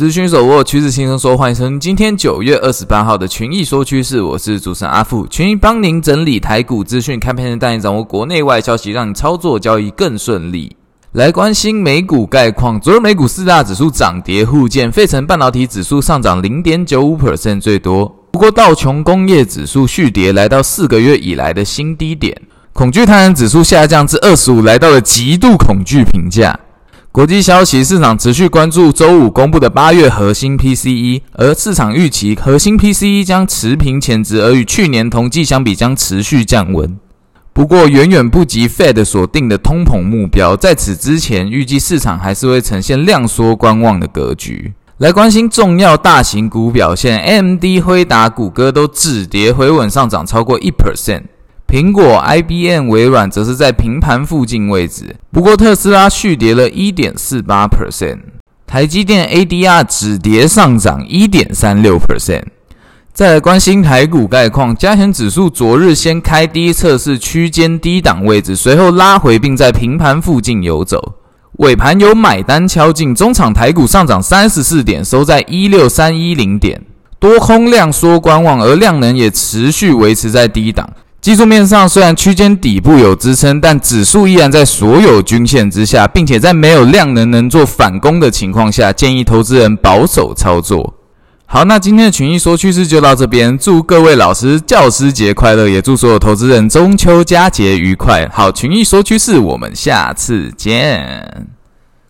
资讯手握趋势轻松说，欢迎收听今天九月二十八号的群益说趋势，我是主持人阿富，群益帮您整理台股资讯，开盘前带你掌握国内外消息，让你操作交易更顺利。来关心美股概况，昨日美股四大指数涨跌互见，费城半导体指数上涨零点九五 percent 最多，不过道琼工业指数续跌，来到四个月以来的新低点，恐惧贪婪指数下降至二十五，来到了极度恐惧评价。国际消息，市场持续关注周五公布的八月核心 PCE，而市场预期核心 PCE 将持平前值，而与去年同季相比将持续降温。不过，远远不及 Fed 所定的通膨目标。在此之前，预计市场还是会呈现量缩观望的格局。来关心重要大型股表现，AMD、辉达、谷歌都止跌回稳，上涨超过一 percent。苹果、IBM、微软则是在平盘附近位置，不过特斯拉续跌了一点四八 percent，台积电 ADR 止跌上涨一点三六 percent。再来关心台股概况，加权指数昨日先开低测试区间低档位置，随后拉回并在平盘附近游走，尾盘有买单敲进，中场台股上涨三十四点，收在一六三一零点，多空量缩观望，而量能也持续维持在低档。技术面上，虽然区间底部有支撑，但指数依然在所有均线之下，并且在没有量能能做反攻的情况下，建议投资人保守操作。好，那今天的群益说趋势就到这边，祝各位老师教师节快乐，也祝所有投资人中秋佳节愉快。好，群益说趋势，我们下次见。